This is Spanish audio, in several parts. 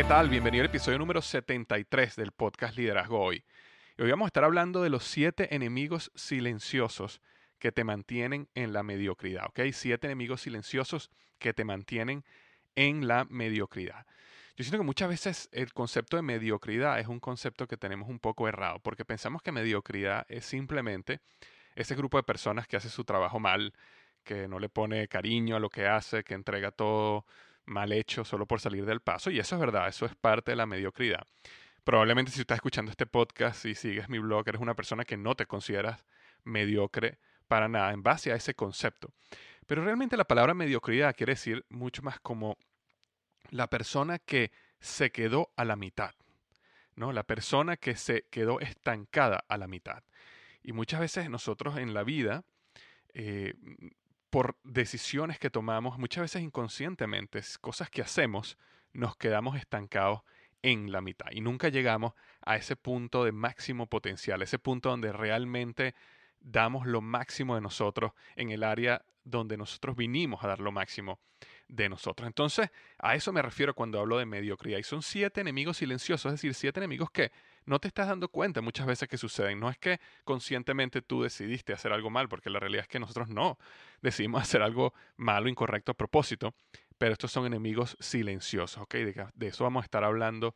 ¿Qué tal? Bienvenido al episodio número 73 del podcast Liderazgo Hoy. Hoy vamos a estar hablando de los siete enemigos silenciosos que te mantienen en la mediocridad, ¿ok? Siete enemigos silenciosos que te mantienen en la mediocridad. Yo siento que muchas veces el concepto de mediocridad es un concepto que tenemos un poco errado, porque pensamos que mediocridad es simplemente ese grupo de personas que hace su trabajo mal, que no le pone cariño a lo que hace, que entrega todo mal hecho solo por salir del paso. Y eso es verdad, eso es parte de la mediocridad. Probablemente si estás escuchando este podcast y sigues mi blog, eres una persona que no te consideras mediocre para nada en base a ese concepto. Pero realmente la palabra mediocridad quiere decir mucho más como la persona que se quedó a la mitad, ¿no? La persona que se quedó estancada a la mitad. Y muchas veces nosotros en la vida eh, por decisiones que tomamos, muchas veces inconscientemente, cosas que hacemos, nos quedamos estancados en la mitad y nunca llegamos a ese punto de máximo potencial, ese punto donde realmente damos lo máximo de nosotros en el área donde nosotros vinimos a dar lo máximo de nosotros. Entonces, a eso me refiero cuando hablo de mediocridad. Y son siete enemigos silenciosos, es decir, siete enemigos que no te estás dando cuenta muchas veces que suceden. No es que conscientemente tú decidiste hacer algo mal, porque la realidad es que nosotros no decidimos hacer algo malo, incorrecto a propósito, pero estos son enemigos silenciosos, ¿ok? De, de eso vamos a estar hablando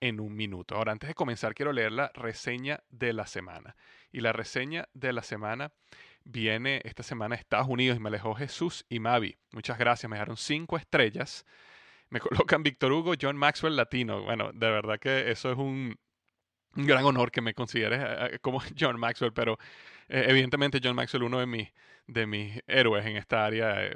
en un minuto. Ahora, antes de comenzar, quiero leer la reseña de la semana. Y la reseña de la semana viene esta semana a Estados Unidos y me alejó Jesús y Mavi. Muchas gracias, me dejaron cinco estrellas. Me colocan Víctor Hugo, John Maxwell Latino. Bueno, de verdad que eso es un, un gran honor que me consideres eh, eh, como John Maxwell, pero eh, evidentemente John Maxwell uno de mis, de mis héroes en esta área,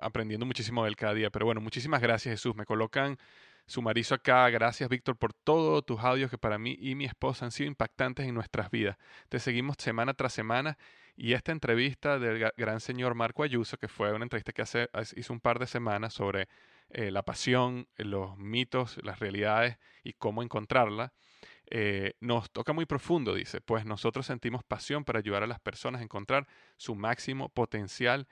aprendiendo muchísimo de él cada día. Pero bueno, muchísimas gracias Jesús. Me colocan sumarizo acá. Gracias Víctor por todos tus audios que para mí y mi esposa han sido impactantes en nuestras vidas. Te seguimos semana tras semana y esta entrevista del gran señor Marco Ayuso, que fue una entrevista que hace, hizo un par de semanas sobre la pasión, los mitos, las realidades y cómo encontrarla eh, nos toca muy profundo, dice, pues nosotros sentimos pasión para ayudar a las personas a encontrar su máximo potencial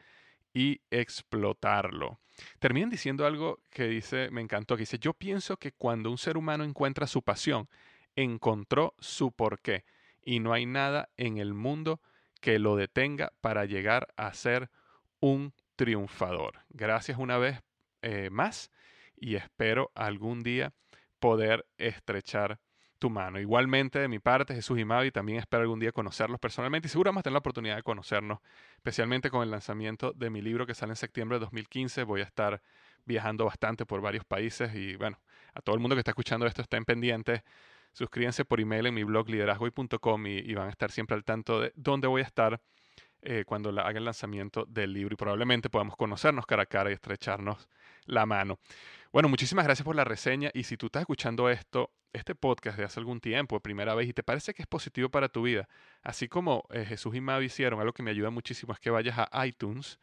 y explotarlo. Terminan diciendo algo que dice, me encantó, que dice, yo pienso que cuando un ser humano encuentra su pasión, encontró su porqué y no hay nada en el mundo que lo detenga para llegar a ser un triunfador. Gracias una vez eh, más y espero algún día poder estrechar tu mano. Igualmente, de mi parte, Jesús y Mavi, también espero algún día conocerlos personalmente y seguro vamos a tener la oportunidad de conocernos, especialmente con el lanzamiento de mi libro que sale en septiembre de 2015. Voy a estar viajando bastante por varios países y bueno, a todo el mundo que está escuchando esto, estén pendientes. Suscríbanse por email en mi blog liderazgoy.com y, van a estar siempre al tanto de dónde voy a estar eh, cuando haga el lanzamiento del libro y probablemente podamos conocernos cara a cara y estrecharnos la mano. Bueno, muchísimas gracias por la reseña y si tú estás escuchando esto, este podcast de hace algún tiempo, de primera vez, y te parece que es positivo para tu vida, así como eh, Jesús y Mavi hicieron, algo que me ayuda muchísimo es que vayas a iTunes.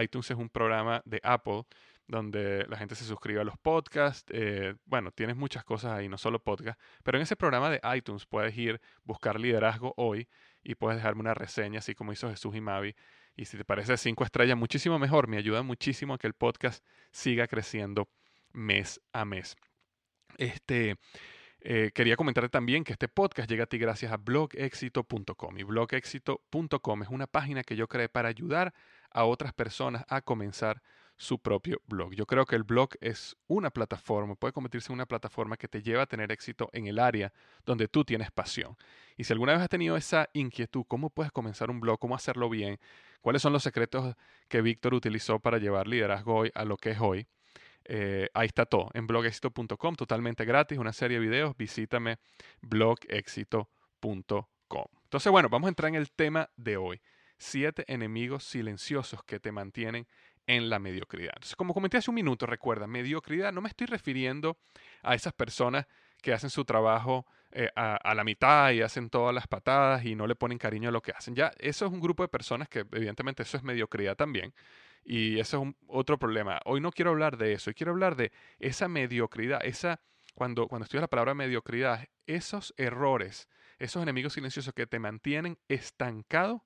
iTunes es un programa de Apple donde la gente se suscribe a los podcasts. Eh, bueno, tienes muchas cosas ahí, no solo podcast, pero en ese programa de iTunes puedes ir, buscar liderazgo hoy y puedes dejarme una reseña, así como hizo Jesús y Mavi. Y si te parece cinco estrellas, muchísimo mejor. Me ayuda muchísimo a que el podcast siga creciendo mes a mes. Este, eh, quería comentarte también que este podcast llega a ti gracias a blogexito.com. Y blogexito.com es una página que yo creé para ayudar a otras personas a comenzar su propio blog. Yo creo que el blog es una plataforma, puede convertirse en una plataforma que te lleva a tener éxito en el área donde tú tienes pasión. Y si alguna vez has tenido esa inquietud, ¿cómo puedes comenzar un blog? ¿Cómo hacerlo bien? ¿Cuáles son los secretos que Víctor utilizó para llevar liderazgo hoy a lo que es hoy? Eh, ahí está todo, en blogexito.com, totalmente gratis, una serie de videos, visítame blogexito.com. Entonces, bueno, vamos a entrar en el tema de hoy. Siete enemigos silenciosos que te mantienen en la mediocridad. Entonces, como comenté hace un minuto, recuerda, mediocridad, no me estoy refiriendo a esas personas que hacen su trabajo eh, a, la mitad y hacen todas las patadas y no le ponen cariño a lo que hacen. Ya, eso es un grupo de personas que evidentemente eso es mediocridad también. Y eso es otro problema. Hoy no quiero hablar de eso, hoy quiero hablar de esa mediocridad, esa, cuando, cuando estudias la palabra mediocridad, esos errores, esos enemigos silenciosos que te mantienen estancado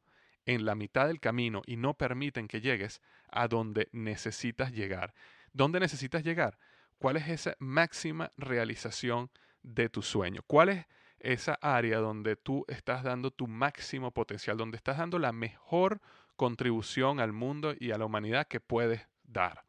en la mitad del camino y no permiten que llegues a donde necesitas llegar. ¿Dónde necesitas llegar? ¿Cuál es esa máxima realización de tu sueño? ¿Cuál es esa área donde tú estás dando tu máximo potencial, donde estás dando la mejor contribución al mundo y a la humanidad que puedes dar?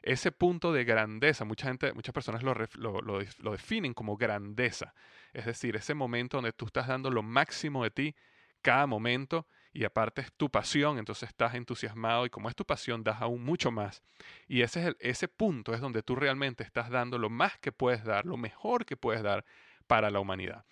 Ese punto de grandeza, mucha gente, muchas personas lo, lo definen como grandeza. Es decir, ese momento donde tú estás dando lo máximo de ti cada momento y aparte es tu pasión, entonces estás entusiasmado y como es tu pasión das aún mucho más. Y ese, es el, ese punto es donde tú realmente estás dando lo más que puedes dar, lo mejor que puedes dar para la humanidad.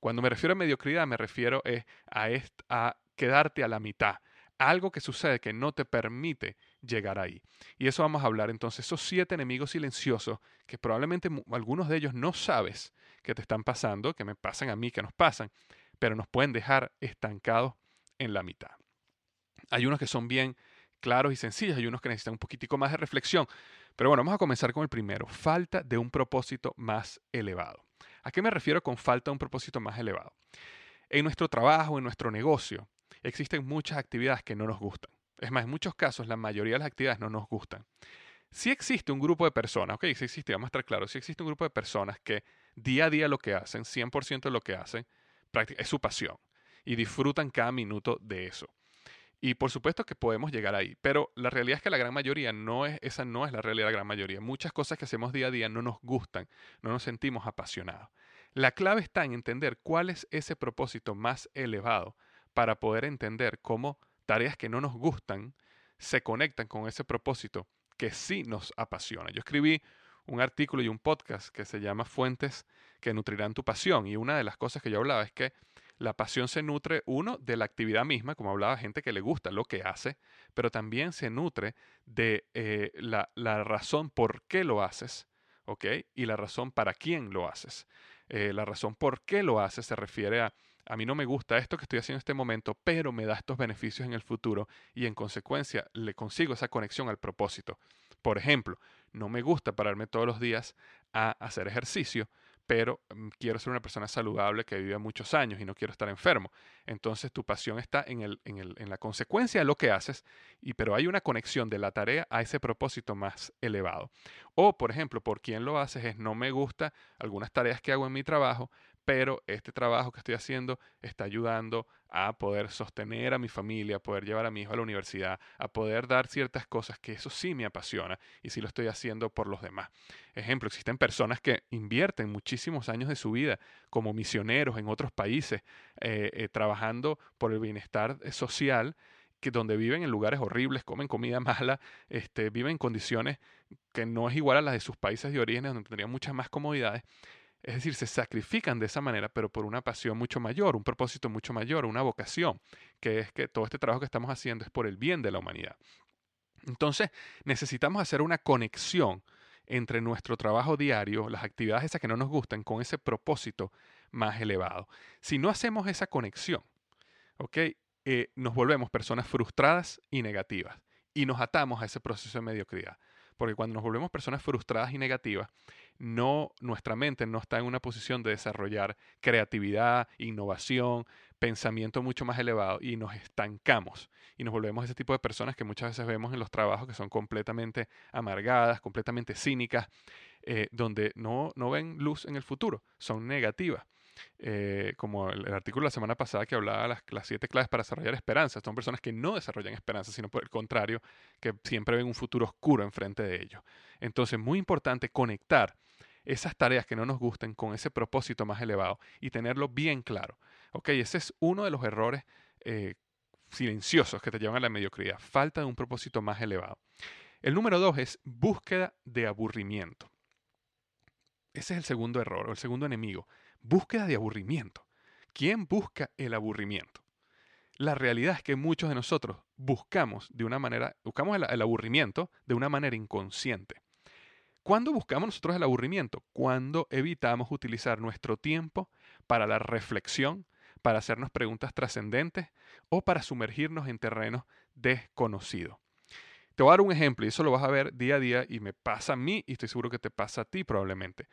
Cuando me refiero a mediocridad, me refiero a, a quedarte a la mitad. Algo que sucede que no te permite llegar ahí. Y eso vamos a hablar entonces, esos siete enemigos silenciosos que probablemente algunos de ellos no sabes que te están pasando, que me pasan a mí, que nos pasan, pero nos pueden dejar estancados en la mitad. Hay unos que son bien claros y sencillos, hay unos que necesitan un poquitico más de reflexión. Pero bueno, vamos a comenzar con el primero, falta de un propósito más elevado. ¿A qué me refiero con falta de un propósito más elevado? En nuestro trabajo, en nuestro negocio, existen muchas actividades que no nos gustan. Es más, en muchos casos la mayoría de las actividades no nos gustan. Si existe un grupo de personas, ok, si existe, vamos a estar claros, si existe un grupo de personas que día a día lo que hacen, 100% de lo que hacen, es su pasión y disfrutan cada minuto de eso. Y por supuesto que podemos llegar ahí, pero la realidad es que la gran mayoría no es, esa no es la realidad de la gran mayoría. Muchas cosas que hacemos día a día no nos gustan, no nos sentimos apasionados. La clave está en entender cuál es ese propósito más elevado para poder entender cómo tareas que no nos gustan se conectan con ese propósito que sí nos apasiona. Yo escribí un artículo y un podcast que se llama Fuentes que nutrirán tu pasión y una de las cosas que yo hablaba es que la pasión se nutre, uno, de la actividad misma, como hablaba, gente que le gusta lo que hace, pero también se nutre de eh, la, razón por qué lo haces, ¿ok? Y la razón para quién lo haces. Eh, la razón por qué lo haces se refiere a, a mí no me gusta esto que estoy haciendo en este momento, pero me da estos beneficios en el futuro y en consecuencia le consigo esa conexión al propósito. Por ejemplo, no me gusta pararme todos los días a hacer ejercicio, pero mm, quiero ser una persona saludable que vive muchos años y no quiero estar enfermo. Entonces tu pasión está en, el, en, el, en la consecuencia de lo que haces, y, pero hay una conexión de la tarea a ese propósito más elevado. O, por ejemplo, por quién lo haces es no me gusta algunas tareas que hago en mi trabajo, pero este trabajo que estoy haciendo está ayudando a poder sostener a mi familia, a poder llevar a mi hijo a la universidad, a poder dar ciertas cosas que eso sí me apasiona y sí lo estoy haciendo por los demás. Ejemplo, existen personas que invierten muchísimos años de su vida como misioneros en otros países, eh, eh, trabajando por el bienestar eh, social que donde viven en lugares horribles, comen comida mala, este, viven en condiciones que no es igual a las de sus países de origen, donde tendrían muchas más comodidades, es decir, se sacrifican de esa manera, pero por una pasión mucho mayor, un propósito mucho mayor, una vocación, que es que todo este trabajo que estamos haciendo es por el bien de la humanidad. Entonces, necesitamos hacer una conexión entre nuestro trabajo diario, las actividades esas que no nos gustan, con ese propósito más elevado. Si no hacemos esa conexión, ¿ok? Eh, nos volvemos personas frustradas y negativas y nos atamos a ese proceso de mediocridad. Porque cuando nos volvemos personas frustradas y negativas, no, nuestra mente no está en una posición de desarrollar creatividad, innovación, pensamiento mucho más elevado y nos estancamos y nos volvemos ese tipo de personas que muchas veces vemos en los trabajos que son completamente amargadas, completamente cínicas, eh, donde no, no ven luz en el futuro, son negativas. Eh, como el, artículo de la semana pasada que hablaba de las, las, siete claves para desarrollar esperanza. Son personas que no desarrollan esperanza, sino por el contrario, que siempre ven un futuro oscuro enfrente de ellos. Entonces, muy importante conectar esas tareas que no nos gusten con ese propósito más elevado y tenerlo bien claro. Ok, ese es uno de los errores eh, silenciosos que te llevan a la mediocridad. Falta de un propósito más elevado. El número dos es búsqueda de aburrimiento. Ese es el segundo error o el segundo enemigo. Búsqueda de aburrimiento. ¿Quién busca el aburrimiento? La realidad es que muchos de nosotros buscamos de una manera, buscamos el aburrimiento de una manera inconsciente. ¿Cuándo buscamos nosotros el aburrimiento? Cuando evitamos utilizar nuestro tiempo para la reflexión, para hacernos preguntas trascendentes o para sumergirnos en terrenos desconocidos. Te voy a dar un ejemplo y eso lo vas a ver día a día y me pasa a mí y estoy seguro que te pasa a ti probablemente.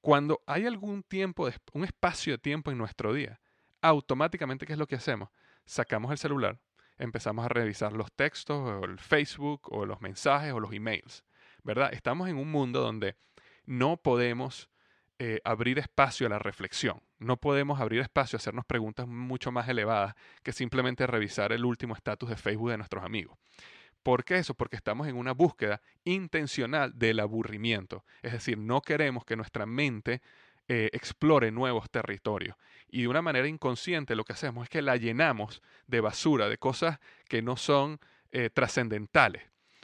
Cuando hay algún tiempo, un espacio de tiempo en nuestro día, automáticamente, ¿qué es lo que hacemos? Sacamos el celular, empezamos a revisar los textos o el Facebook o los mensajes o los emails. ¿Verdad? Estamos en un mundo donde no podemos eh, abrir espacio a la reflexión, no podemos abrir espacio a hacernos preguntas mucho más elevadas que simplemente revisar el último estatus de Facebook de nuestros amigos. ¿Por qué eso? Porque estamos en una búsqueda intencional del aburrimiento. Es decir, no queremos que nuestra mente eh, explore nuevos territorios. Y de una manera inconsciente lo que hacemos es que la llenamos de basura, de cosas que no son eh, trascendentales.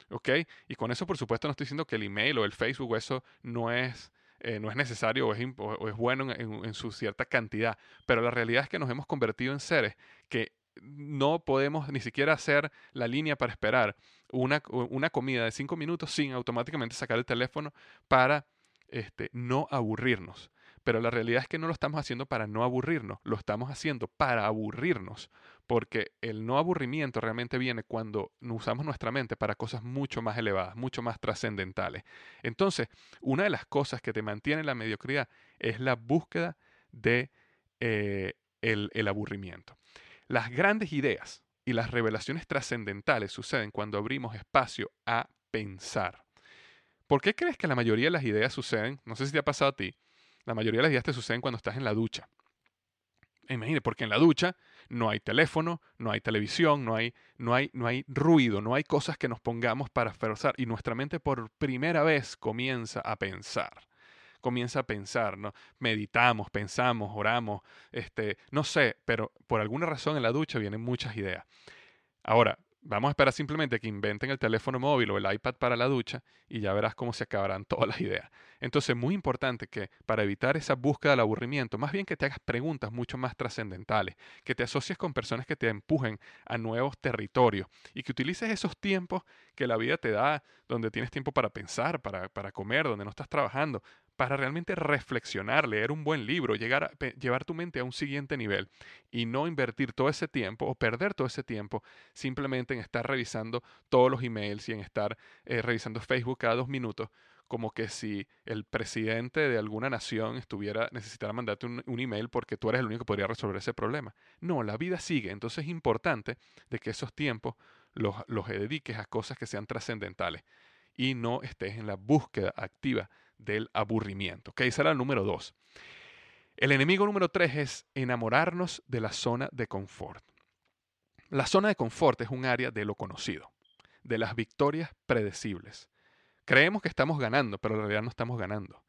¿Ok? Y con eso, por supuesto, no estoy diciendo que el email o el Facebook o eso no es, eh, no es necesario o es, bueno en, su cierta cantidad, pero la realidad es que nos hemos convertido en seres que no podemos ni siquiera hacer la línea para esperar una, una comida de cinco minutos sin automáticamente sacar el teléfono para este, no aburrirnos. Pero la realidad es que no lo estamos haciendo para no aburrirnos, lo estamos haciendo para aburrirnos, porque el no aburrimiento realmente viene cuando usamos nuestra mente para cosas mucho más elevadas, mucho más trascendentales. Entonces, una de las cosas que te mantiene en la mediocridad es la búsqueda de eh, el aburrimiento. Las grandes ideas y las revelaciones trascendentales suceden cuando abrimos espacio a pensar. ¿Por qué crees que la mayoría de las ideas suceden? No sé si te ha pasado a ti la mayoría de las ideas te suceden cuando estás en la ducha. Imagínate, porque en la ducha no hay teléfono, no hay televisión, no hay, no hay, no hay ruido, no hay cosas que nos pongamos para forzar y nuestra mente por primera vez comienza a pensar. Comienza a pensar, ¿no? Meditamos, pensamos, oramos, este, no sé, pero por alguna razón en la ducha vienen muchas ideas. Ahora, Vamos a esperar simplemente que inventen el teléfono móvil o el iPad para la ducha y ya verás cómo se acabarán todas las ideas. Entonces, es muy importante que para evitar esa búsqueda del aburrimiento, más bien que te hagas preguntas mucho más trascendentales, que te asocies con personas que te empujen a nuevos territorios y que utilices esos tiempos que la vida te da, donde tienes tiempo para pensar, para, para comer, donde no estás trabajando, para realmente reflexionar, leer un buen libro, llegar a, llevar tu mente a un siguiente nivel y no invertir todo ese tiempo o perder todo ese tiempo simplemente en estar revisando todos los emails y en estar eh, revisando Facebook cada dos minutos, como que si el presidente de alguna nación estuviera necesitara mandarte un, un, email porque tú eres el único que podría resolver ese problema. No, la vida sigue, entonces es importante de que esos tiempos los, los dediques a cosas que sean trascendentales y no estés en la búsqueda activa del aburrimiento. Ok, ese era el número dos. El enemigo número tres es enamorarnos de la zona de confort. La zona de confort es un área de lo conocido, de las victorias predecibles. Creemos que estamos ganando, pero en realidad no estamos ganando.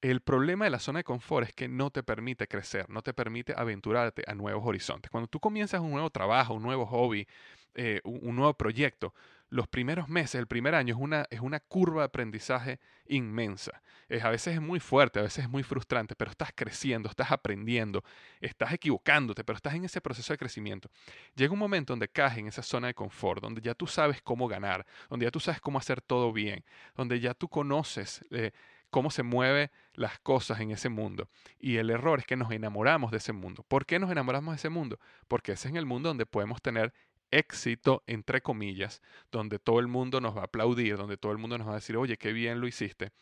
El problema de la zona de confort es que no te permite crecer, no te permite aventurarte a nuevos horizontes. Cuando tú comienzas un nuevo trabajo, un nuevo hobby, eh, un, nuevo proyecto, los primeros meses, el primer año es una, es una curva de aprendizaje inmensa. Es, a veces es muy fuerte, a veces es muy frustrante, pero estás creciendo, estás aprendiendo, estás equivocándote, pero estás en ese proceso de crecimiento. Llega un momento donde caes en esa zona de confort, donde ya tú sabes cómo ganar, donde ya tú sabes cómo hacer todo bien, donde ya tú conoces eh, cómo se mueven las cosas en ese mundo. Y el error es que nos enamoramos de ese mundo. ¿Por qué nos enamoramos de ese mundo? Porque ese es el mundo donde podemos tener éxito, entre comillas, donde todo el mundo nos va a aplaudir, donde todo el mundo nos va a decir, oye, qué bien lo hiciste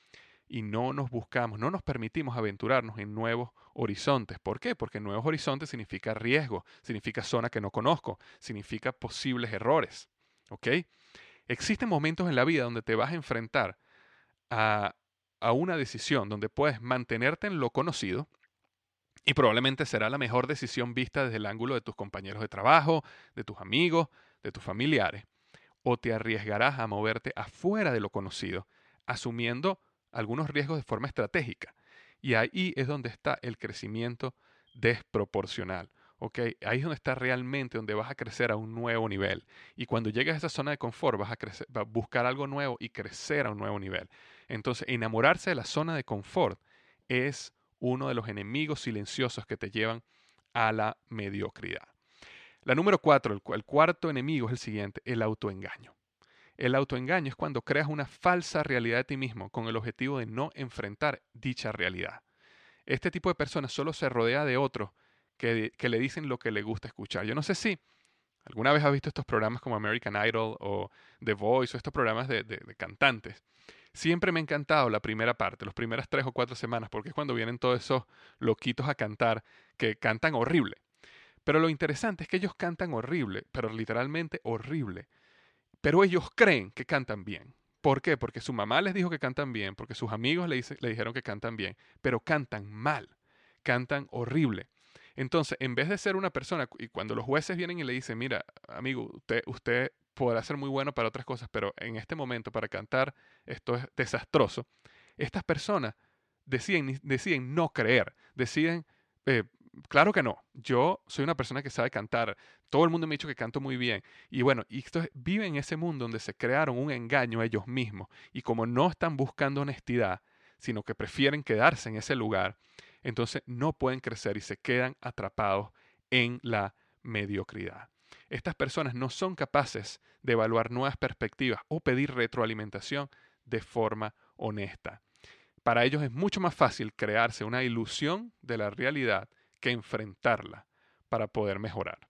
y no nos buscamos, no nos permitimos aventurarnos en nuevos horizontes. ¿Por qué? Porque nuevos horizontes significa riesgo, significa zona que no conozco, significa posibles errores. ¿Ok? Existen momentos en la vida donde te vas a enfrentar a, a una decisión donde puedes mantenerte en lo conocido y probablemente será la mejor decisión vista desde el ángulo de tus compañeros de trabajo, de tus amigos, de tus familiares, o te arriesgarás a moverte afuera de lo conocido, asumiendo algunos riesgos de forma estratégica. Y ahí es donde está el crecimiento desproporcional. Ahí es donde está realmente, donde vas a crecer a un nuevo nivel. Y cuando llegues a esa zona de confort, vas a buscar algo nuevo y crecer a un nuevo nivel. Entonces, enamorarse de la zona de confort es uno de los enemigos silenciosos que te llevan a la mediocridad. La número cuatro, el cuarto enemigo es el siguiente, el autoengaño. El autoengaño es cuando creas una falsa realidad de ti mismo con el objetivo de no enfrentar dicha realidad. Este tipo de personas solo se rodea de otros que, le dicen lo que le gusta escuchar. Yo no sé si alguna vez has visto estos programas como American Idol o The Voice o estos programas de, de cantantes. Siempre me ha encantado la primera parte, las primeras tres o cuatro semanas, porque es cuando vienen todos esos loquitos a cantar que cantan horrible. Pero lo interesante es que ellos cantan horrible, pero literalmente horrible pero ellos creen que cantan bien. ¿Por qué? Porque su mamá les dijo que cantan bien, porque sus amigos le, dijeron que cantan bien, pero cantan mal, cantan horrible. Entonces, en vez de ser una persona, y cuando los jueces vienen y le dicen, mira, amigo, usted, usted podrá ser muy bueno para otras cosas, pero en este momento para cantar esto es desastroso, estas personas deciden, deciden no creer, deciden eh, claro que no. Yo soy una persona que sabe cantar. Todo el mundo me ha dicho que canto muy bien. Y bueno, y esto viven en ese mundo donde se crearon un engaño a ellos mismos. Y como no están buscando honestidad, sino que prefieren quedarse en ese lugar, entonces no pueden crecer y se quedan atrapados en la mediocridad. Estas personas no son capaces de evaluar nuevas perspectivas o pedir retroalimentación de forma honesta. Para ellos es mucho más fácil crearse una ilusión de la realidad que enfrentarla para poder mejorar.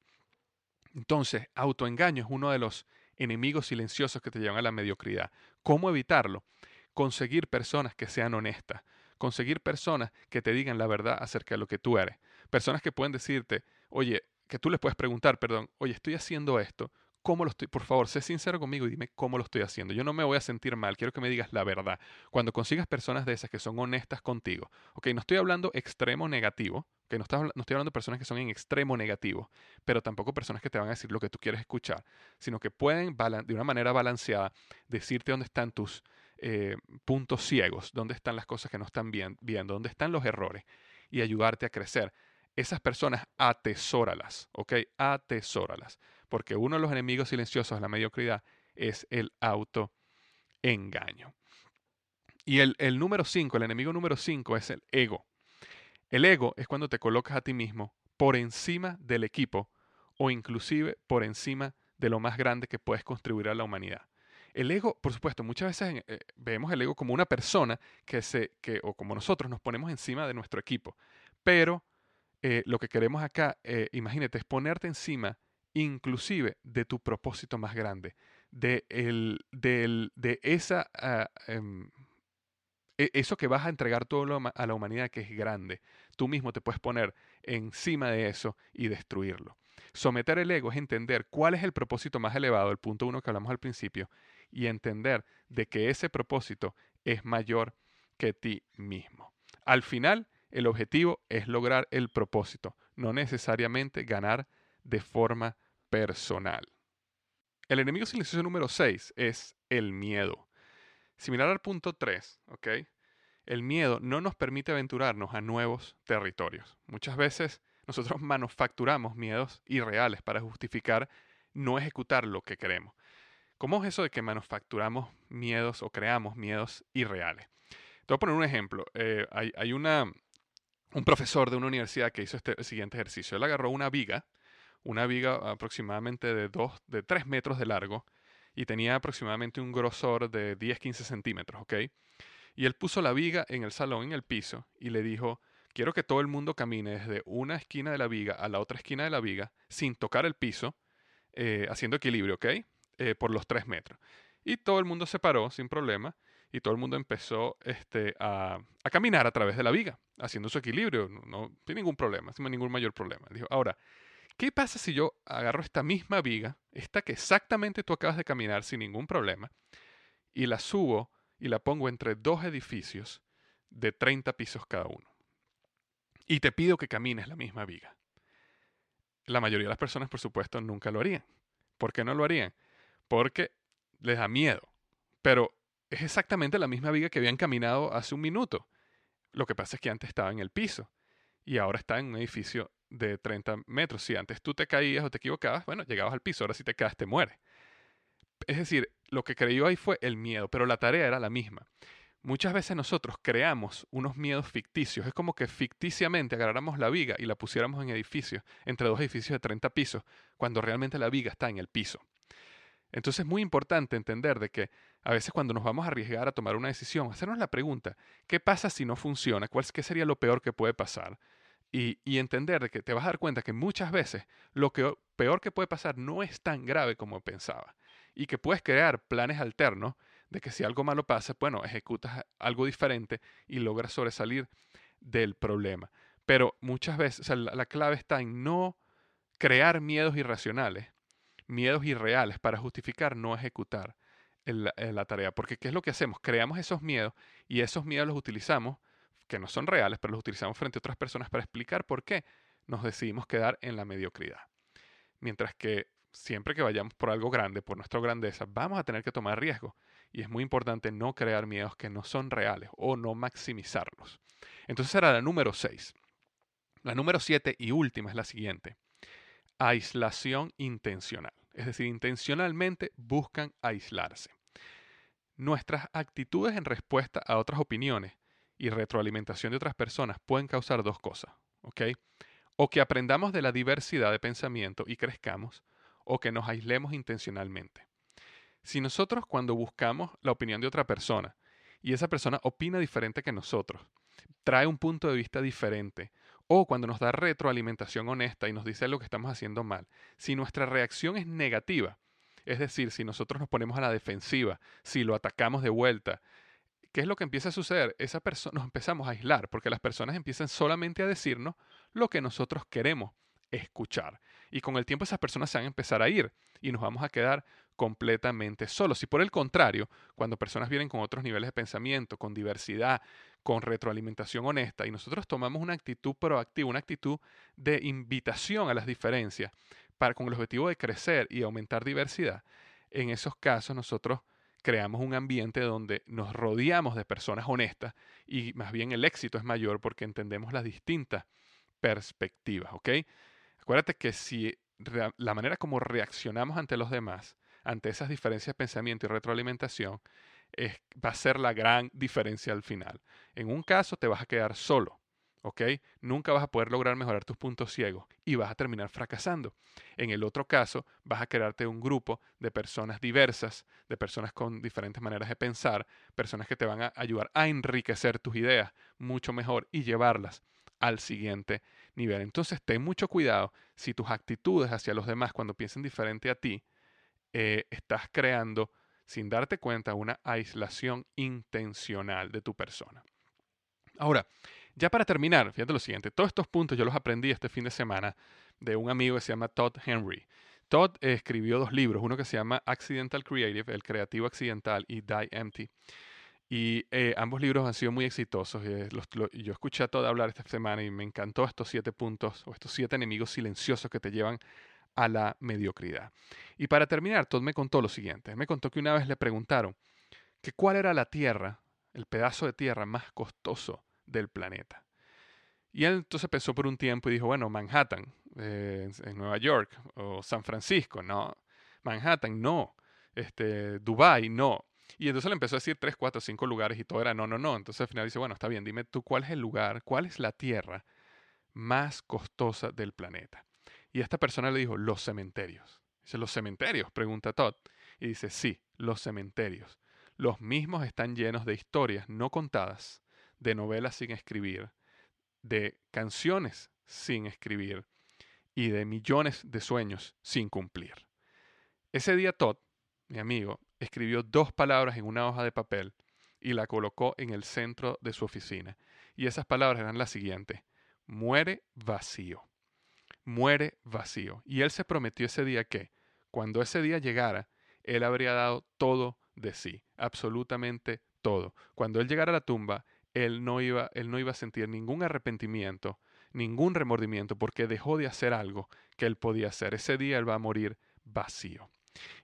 Entonces, autoengaño es uno de los enemigos silenciosos que te llevan a la mediocridad. ¿Cómo evitarlo? Conseguir personas que sean honestas, conseguir personas que te digan la verdad acerca de lo que tú eres, personas que pueden decirte, oye, que tú les puedes preguntar, perdón, oye, estoy haciendo esto, cómo lo estoy, por favor, sé sincero conmigo y dime cómo lo estoy haciendo. Yo no me voy a sentir mal, quiero que me digas la verdad. Cuando consigas personas de esas que son honestas contigo, ok, no estoy hablando extremo negativo, que no, no estoy hablando de personas que son en extremo negativo, pero tampoco personas que te van a decir lo que tú quieres escuchar, sino que pueden de una manera balanceada decirte dónde están tus eh, puntos ciegos, dónde están las cosas que no están bien, dónde están los errores y ayudarte a crecer. Esas personas atesóralas, ¿ok? Atesóralas porque uno de los enemigos silenciosos de la mediocridad es el autoengaño. Y el, número 5, el enemigo número 5 es el ego. El ego es cuando te colocas a ti mismo por encima del equipo o inclusive por encima de lo más grande que puedes contribuir a la humanidad. El ego, por supuesto, muchas veces eh, vemos el ego como una persona que se, que, o como nosotros nos ponemos encima de nuestro equipo. Pero eh, lo que queremos acá, eh, imagínate, es ponerte encima inclusive de tu propósito más grande, de, el, de esa, ah, em, e, eso que vas a entregar todo a la humanidad que es grande. Tú mismo te puedes poner encima de eso y destruirlo. Someter el ego es entender cuál es el propósito más elevado, el punto uno que hablamos al principio, y entender de que ese propósito es mayor que ti mismo. Al final, el objetivo es lograr el propósito, no necesariamente ganar de forma personal. El enemigo silencioso número 6 es el miedo. Similar al punto 3, ¿ok? El miedo no nos permite aventurarnos a nuevos territorios. Muchas veces nosotros manufacturamos miedos irreales para justificar no ejecutar lo que queremos. ¿Cómo es eso de que manufacturamos miedos o creamos miedos irreales? Te voy a poner un ejemplo. Eh, hay, una, un profesor de una universidad que hizo este siguiente ejercicio. Él agarró una viga, una viga aproximadamente de, dos, de 3 metros de largo y tenía aproximadamente un grosor de 10-15 centímetros, ¿ok? Y él puso la viga en el salón, en el piso, y le dijo, quiero que todo el mundo camine desde una esquina de la viga a la otra esquina de la viga sin tocar el piso, eh, haciendo equilibrio, ¿ok? Eh, por los 3 metros. Y todo el mundo se paró sin problema y todo el mundo empezó este, a, caminar a través de la viga, haciendo su equilibrio, no, sin ningún problema, sin ningún mayor problema. Dijo, ahora, ¿qué pasa si yo agarro esta misma viga, esta que exactamente tú acabas de caminar sin ningún problema, y la subo y la pongo entre dos edificios de 30 pisos cada uno? Y te pido que camines la misma viga. La mayoría de las personas, por supuesto, nunca lo harían. ¿Por qué no lo harían? Porque les da miedo. Pero es exactamente la misma viga que habían caminado hace un minuto. Lo que pasa es que antes estaba en el piso y ahora está en un edificio de 30 metros. Si antes tú te caías o te equivocabas, bueno, llegabas al piso, ahora si te caes te mueres. Es decir, lo que creyó ahí fue el miedo, pero la tarea era la misma. Muchas veces nosotros creamos unos miedos ficticios. Es como que ficticiamente agarráramos la viga y la pusiéramos en edificios, entre dos edificios de 30 pisos, cuando realmente la viga está en el piso. Entonces es muy importante entender de que a veces cuando nos vamos a arriesgar a tomar una decisión, hacernos la pregunta, ¿qué pasa si no funciona? ¿Cuál, ¿Qué sería lo peor que puede pasar? Y, entender de que te vas a dar cuenta que muchas veces lo peor que puede pasar no es tan grave como pensaba. Y que puedes crear planes alternos de que si algo malo pasa, bueno, ejecutas algo diferente y logras sobresalir del problema. Pero muchas veces, la, la clave está en no crear miedos irracionales, miedos irreales para justificar no ejecutar la tarea. Porque ¿qué es lo que hacemos? Creamos esos miedos y esos miedos los utilizamos, que no son reales, pero los utilizamos frente a otras personas para explicar por qué nos decidimos quedar en la mediocridad. Mientras que siempre que vayamos por algo grande, por nuestra grandeza, vamos a tener que tomar riesgo. Y es muy importante no crear miedos que no son reales o no maximizarlos. Entonces era la número 6. La número 7 y última es la siguiente aislación intencional. Es decir, intencionalmente buscan aislarse. Nuestras actitudes en respuesta a otras opiniones y retroalimentación de otras personas pueden causar dos cosas, ¿ok? O que aprendamos de la diversidad de pensamiento y crezcamos, o que nos aislemos intencionalmente. Si nosotros cuando buscamos la opinión de otra persona y esa persona opina diferente que nosotros, trae un punto de vista diferente o cuando nos da retroalimentación honesta y nos dice lo que estamos haciendo mal, si nuestra reacción es negativa, es decir, si nosotros nos ponemos a la defensiva, si lo atacamos de vuelta, ¿qué es lo que empieza a suceder? Esa nos empezamos a aislar porque las personas empiezan solamente a decirnos lo que nosotros queremos escuchar. Y con el tiempo esas personas se van a empezar a ir y nos vamos a quedar completamente solos. Si por el contrario, cuando personas vienen con otros niveles de pensamiento, con diversidad, con retroalimentación honesta y nosotros tomamos una actitud proactiva, una actitud de invitación a las diferencias para con el objetivo de crecer y aumentar diversidad, en esos casos nosotros creamos un ambiente donde nos rodeamos de personas honestas y más bien el éxito es mayor porque entendemos las distintas perspectivas, ¿ok? Acuérdate que si la manera como reaccionamos ante los demás, ante esas diferencias de pensamiento y retroalimentación, va a ser la gran diferencia al final. En un caso te vas a quedar solo, ¿ok? Nunca vas a poder lograr mejorar tus puntos ciegos y vas a terminar fracasando. En el otro caso, vas a crearte un grupo de personas diversas, de personas con diferentes maneras de pensar, personas que te van a ayudar a enriquecer tus ideas mucho mejor y llevarlas al siguiente nivel. Entonces, ten mucho cuidado si tus actitudes hacia los demás cuando piensen diferente a ti, eh, estás creando sin darte cuenta una aislación intencional de tu persona. Ahora, ya para terminar, fíjate lo siguiente, todos estos puntos yo los aprendí este fin de semana de un amigo que se llama Todd Henry. Todd escribió dos libros, uno que se llama Accidental Creative, El Creativo Accidental, y Die Empty. Y eh, ambos libros han sido muy exitosos. Eh, yo escuché a Todd hablar esta semana y me encantó estos siete puntos o estos siete enemigos silenciosos que te llevan a la mediocridad. Y para terminar, Todd me contó lo siguiente. Me contó que una vez le preguntaron que cuál era la tierra, el pedazo de tierra más costoso del planeta. Y él entonces pensó por un tiempo y dijo, bueno, Manhattan, eh, en Nueva York, o San Francisco, no. Manhattan, no. Este, Dubai, no. Y entonces le empezó a decir tres, cuatro, cinco lugares y todo era no, no, no. Entonces al final dice, bueno, está bien, dime tú cuál es el lugar, cuál es la tierra más costosa del planeta. Y esta persona le dijo, los cementerios. Dice, ¿los cementerios? Pregunta Todd. Y dice, sí, los cementerios. Los mismos están llenos de historias no contadas, de novelas sin escribir, de canciones sin escribir y de millones de sueños sin cumplir. Ese día Todd, mi amigo, escribió dos palabras en una hoja de papel y la colocó en el centro de su oficina. Y esas palabras eran las siguientes. Muere vacío. Muere vacío. Y él se prometió ese día que, cuando ese día llegara, él habría dado todo de sí, absolutamente todo. Cuando él llegara a la tumba, él no iba, él no iba a sentir ningún arrepentimiento, ningún remordimiento, porque dejó de hacer algo que él podía hacer. Ese día él va a morir vacío.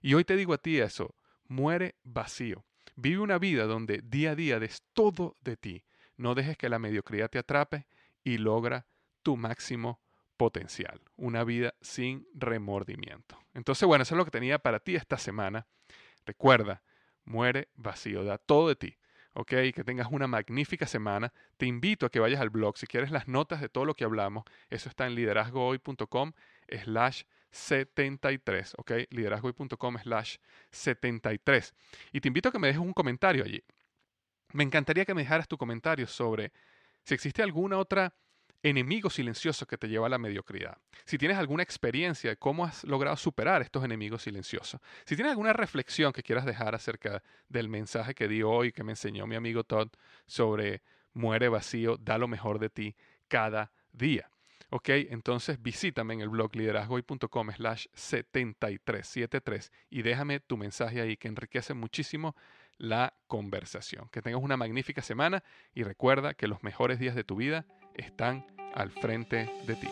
Y hoy te digo a ti eso, muere vacío. Vive una vida donde día a día des todo de ti. No dejes que la mediocridad te atrape y logra tu máximo potencial. Una vida sin remordimiento. Entonces, bueno, eso es lo que tenía para ti esta semana. Recuerda, muere vacío, da todo de ti. ¿Ok? Que tengas una magnífica semana. Te invito a que vayas al blog. Si quieres las notas de todo lo que hablamos, eso está en liderazgohoy.com slash 73, ¿ok? liderazgoy.com slash 73. Y te invito a que me dejes un comentario allí. Me encantaría que me dejaras tu comentario sobre si existe alguna otra enemigo silencioso que te lleva a la mediocridad. Si tienes alguna experiencia de cómo has logrado superar estos enemigos silenciosos. Si tienes alguna reflexión que quieras dejar acerca del mensaje que di hoy, que me enseñó mi amigo Todd sobre muere vacío, da lo mejor de ti cada día. Ok, entonces visítame en el blog liderazgoy.com slash 7373 y déjame tu mensaje ahí que enriquece muchísimo la conversación. Que tengas una magnífica semana y recuerda que los mejores días de tu vida están al frente de ti.